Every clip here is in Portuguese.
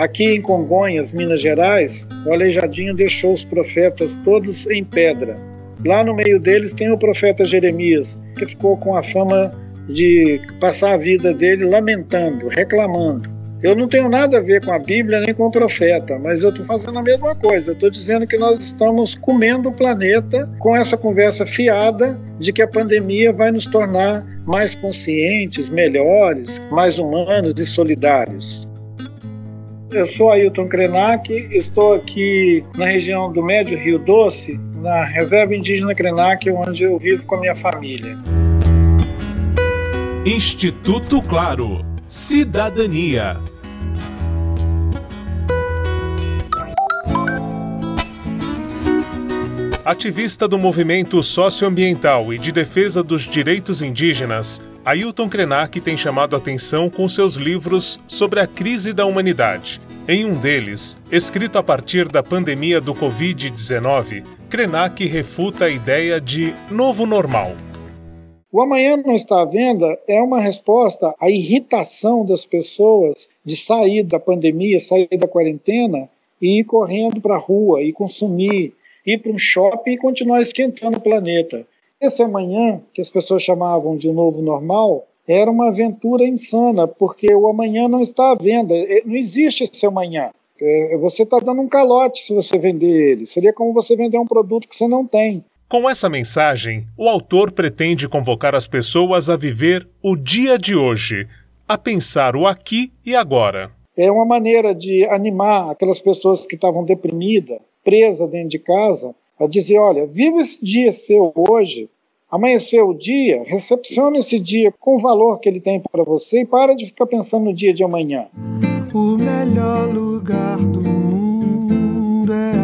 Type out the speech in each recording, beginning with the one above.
Aqui em Congonhas, Minas Gerais, o Aleijadinho deixou os profetas todos em pedra. Lá no meio deles tem o profeta Jeremias, que ficou com a fama de passar a vida dele lamentando, reclamando. Eu não tenho nada a ver com a Bíblia nem com o profeta, mas eu estou fazendo a mesma coisa. Estou dizendo que nós estamos comendo o planeta com essa conversa fiada de que a pandemia vai nos tornar mais conscientes, melhores, mais humanos e solidários. Eu sou Ailton Krenak, estou aqui na região do Médio Rio Doce, na Reserva Indígena Krenak, onde eu vivo com a minha família. Instituto Claro. Cidadania. Ativista do movimento socioambiental e de defesa dos direitos indígenas, Ailton Krenak tem chamado atenção com seus livros sobre a crise da humanidade. Em um deles, escrito a partir da pandemia do Covid-19, Krenak refuta a ideia de novo normal o amanhã não está à venda é uma resposta à irritação das pessoas de sair da pandemia, sair da quarentena e ir correndo para a rua e consumir, ir para um shopping e continuar esquentando o planeta. Esse amanhã, que as pessoas chamavam de novo normal, era uma aventura insana, porque o amanhã não está à venda, é, não existe esse amanhã. É, você está dando um calote se você vender ele. Seria como você vender um produto que você não tem. Com essa mensagem, o autor pretende convocar as pessoas a viver o dia de hoje, a pensar o aqui e agora. É uma maneira de animar aquelas pessoas que estavam deprimidas, presas dentro de casa, a dizer: olha, viva esse dia seu hoje, amanhecer o dia, recepcione esse dia com o valor que ele tem para você e para de ficar pensando no dia de amanhã. O melhor lugar do mundo é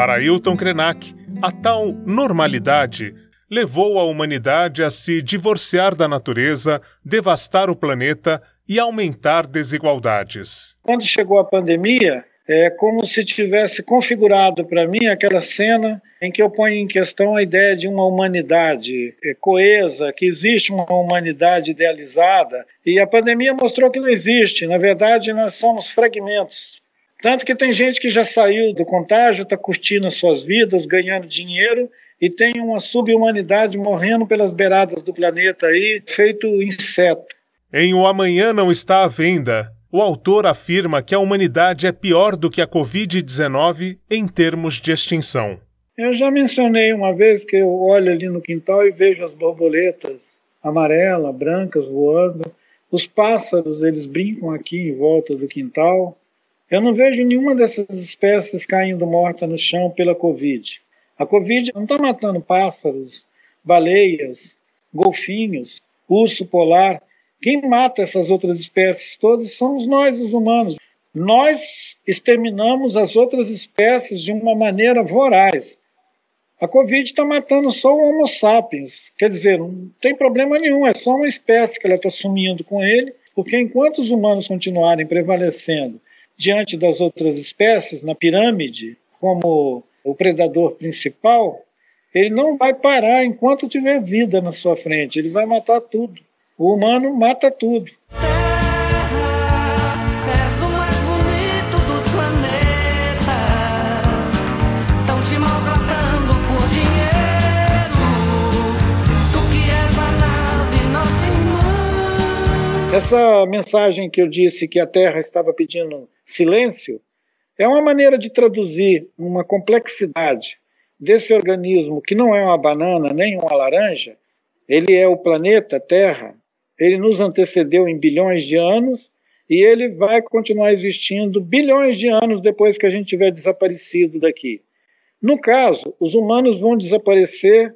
Para Ailton Krenak, a tal normalidade levou a humanidade a se divorciar da natureza, devastar o planeta e aumentar desigualdades. Quando chegou a pandemia, é como se tivesse configurado para mim aquela cena em que eu ponho em questão a ideia de uma humanidade é, coesa, que existe uma humanidade idealizada, e a pandemia mostrou que não existe. Na verdade, nós somos fragmentos tanto que tem gente que já saiu do contágio, está curtindo as suas vidas, ganhando dinheiro, e tem uma subhumanidade morrendo pelas beiradas do planeta aí, feito inseto. Em O Amanhã Não Está à Venda, o autor afirma que a humanidade é pior do que a Covid-19 em termos de extinção. Eu já mencionei uma vez que eu olho ali no quintal e vejo as borboletas amarelas, brancas voando. Os pássaros, eles brincam aqui em volta do quintal. Eu não vejo nenhuma dessas espécies caindo morta no chão pela Covid. A Covid não está matando pássaros, baleias, golfinhos, urso polar. Quem mata essas outras espécies todas somos nós, os humanos. Nós exterminamos as outras espécies de uma maneira voraz. A Covid está matando só o Homo sapiens. Quer dizer, não tem problema nenhum, é só uma espécie que ela está sumindo com ele, porque enquanto os humanos continuarem prevalecendo diante das outras espécies, na pirâmide, como o predador principal, ele não vai parar enquanto tiver vida na sua frente, ele vai matar tudo. O humano mata tudo. Essa mensagem que eu disse que a Terra estava pedindo silêncio é uma maneira de traduzir uma complexidade desse organismo que não é uma banana nem uma laranja, ele é o planeta Terra, ele nos antecedeu em bilhões de anos e ele vai continuar existindo bilhões de anos depois que a gente tiver desaparecido daqui. No caso, os humanos vão desaparecer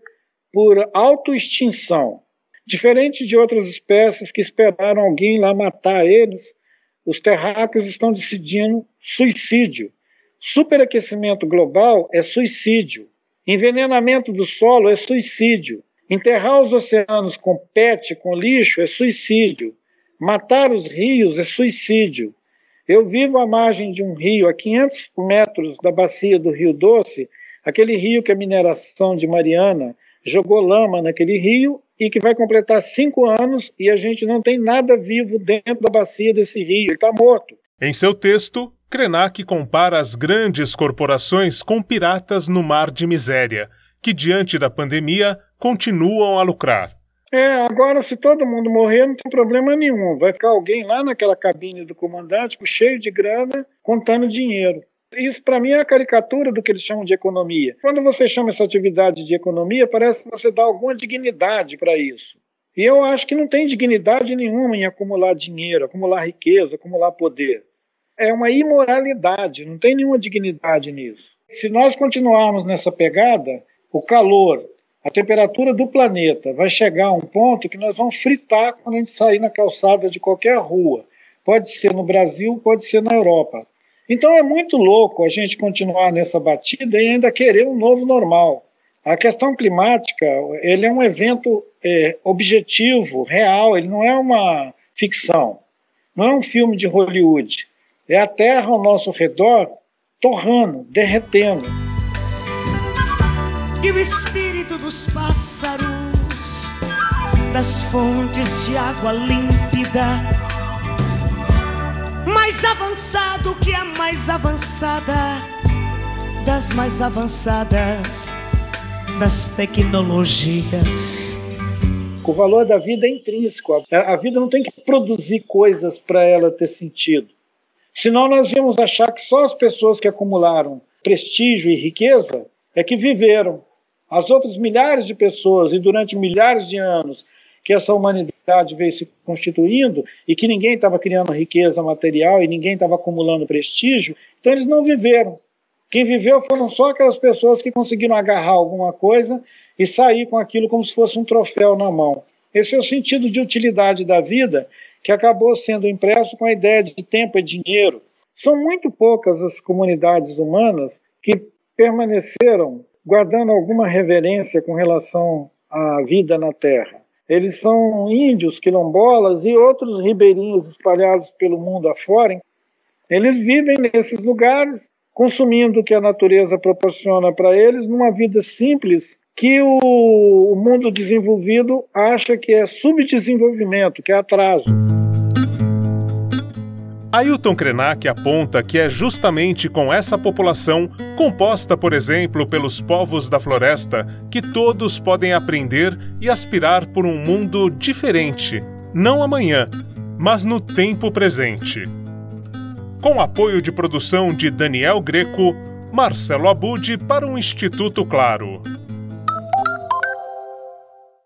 por autoextinção. Diferente de outras espécies que esperaram alguém lá matar eles, os terráqueos estão decidindo suicídio. Superaquecimento global é suicídio. Envenenamento do solo é suicídio. Enterrar os oceanos com PET, com lixo, é suicídio. Matar os rios é suicídio. Eu vivo à margem de um rio, a 500 metros da bacia do Rio Doce, aquele rio que a mineração de Mariana jogou lama naquele rio e que vai completar cinco anos e a gente não tem nada vivo dentro da bacia desse rio, ele está morto. Em seu texto, Krenak compara as grandes corporações com piratas no mar de miséria, que diante da pandemia continuam a lucrar. É, agora se todo mundo morrer não tem problema nenhum, vai ficar alguém lá naquela cabine do comandante cheio de grana, contando dinheiro. Isso, para mim, é a caricatura do que eles chamam de economia. Quando você chama essa atividade de economia, parece que você dá alguma dignidade para isso. E eu acho que não tem dignidade nenhuma em acumular dinheiro, acumular riqueza, acumular poder. É uma imoralidade, não tem nenhuma dignidade nisso. Se nós continuarmos nessa pegada, o calor, a temperatura do planeta vai chegar a um ponto que nós vamos fritar quando a gente sair na calçada de qualquer rua. Pode ser no Brasil, pode ser na Europa. Então é muito louco a gente continuar nessa batida e ainda querer um novo normal. A questão climática, ele é um evento é, objetivo, real, ele não é uma ficção, não é um filme de Hollywood. É a Terra ao nosso redor torrando, derretendo. E o espírito dos pássaros, das fontes de água límpida, mais avançado que a mais avançada das mais avançadas das tecnologias. O valor da vida é intrínseco. A vida não tem que produzir coisas para ela ter sentido. Senão nós íamos achar que só as pessoas que acumularam prestígio e riqueza é que viveram. As outras milhares de pessoas, e durante milhares de anos, que essa humanidade veio se constituindo e que ninguém estava criando riqueza material e ninguém estava acumulando prestígio, então eles não viveram. Quem viveu foram só aquelas pessoas que conseguiram agarrar alguma coisa e sair com aquilo como se fosse um troféu na mão. Esse é o sentido de utilidade da vida que acabou sendo impresso com a ideia de tempo é dinheiro. São muito poucas as comunidades humanas que permaneceram guardando alguma reverência com relação à vida na Terra. Eles são índios, quilombolas e outros ribeirinhos espalhados pelo mundo afora. Eles vivem nesses lugares, consumindo o que a natureza proporciona para eles, numa vida simples que o, mundo desenvolvido acha que é subdesenvolvimento, que é atraso. Ailton Krenak aponta que é justamente com essa população, composta, por exemplo, pelos povos da floresta, que todos podem aprender e aspirar por um mundo diferente, não amanhã, mas no tempo presente. Com apoio de produção de Daniel Greco, Marcelo Abude para o Instituto Claro.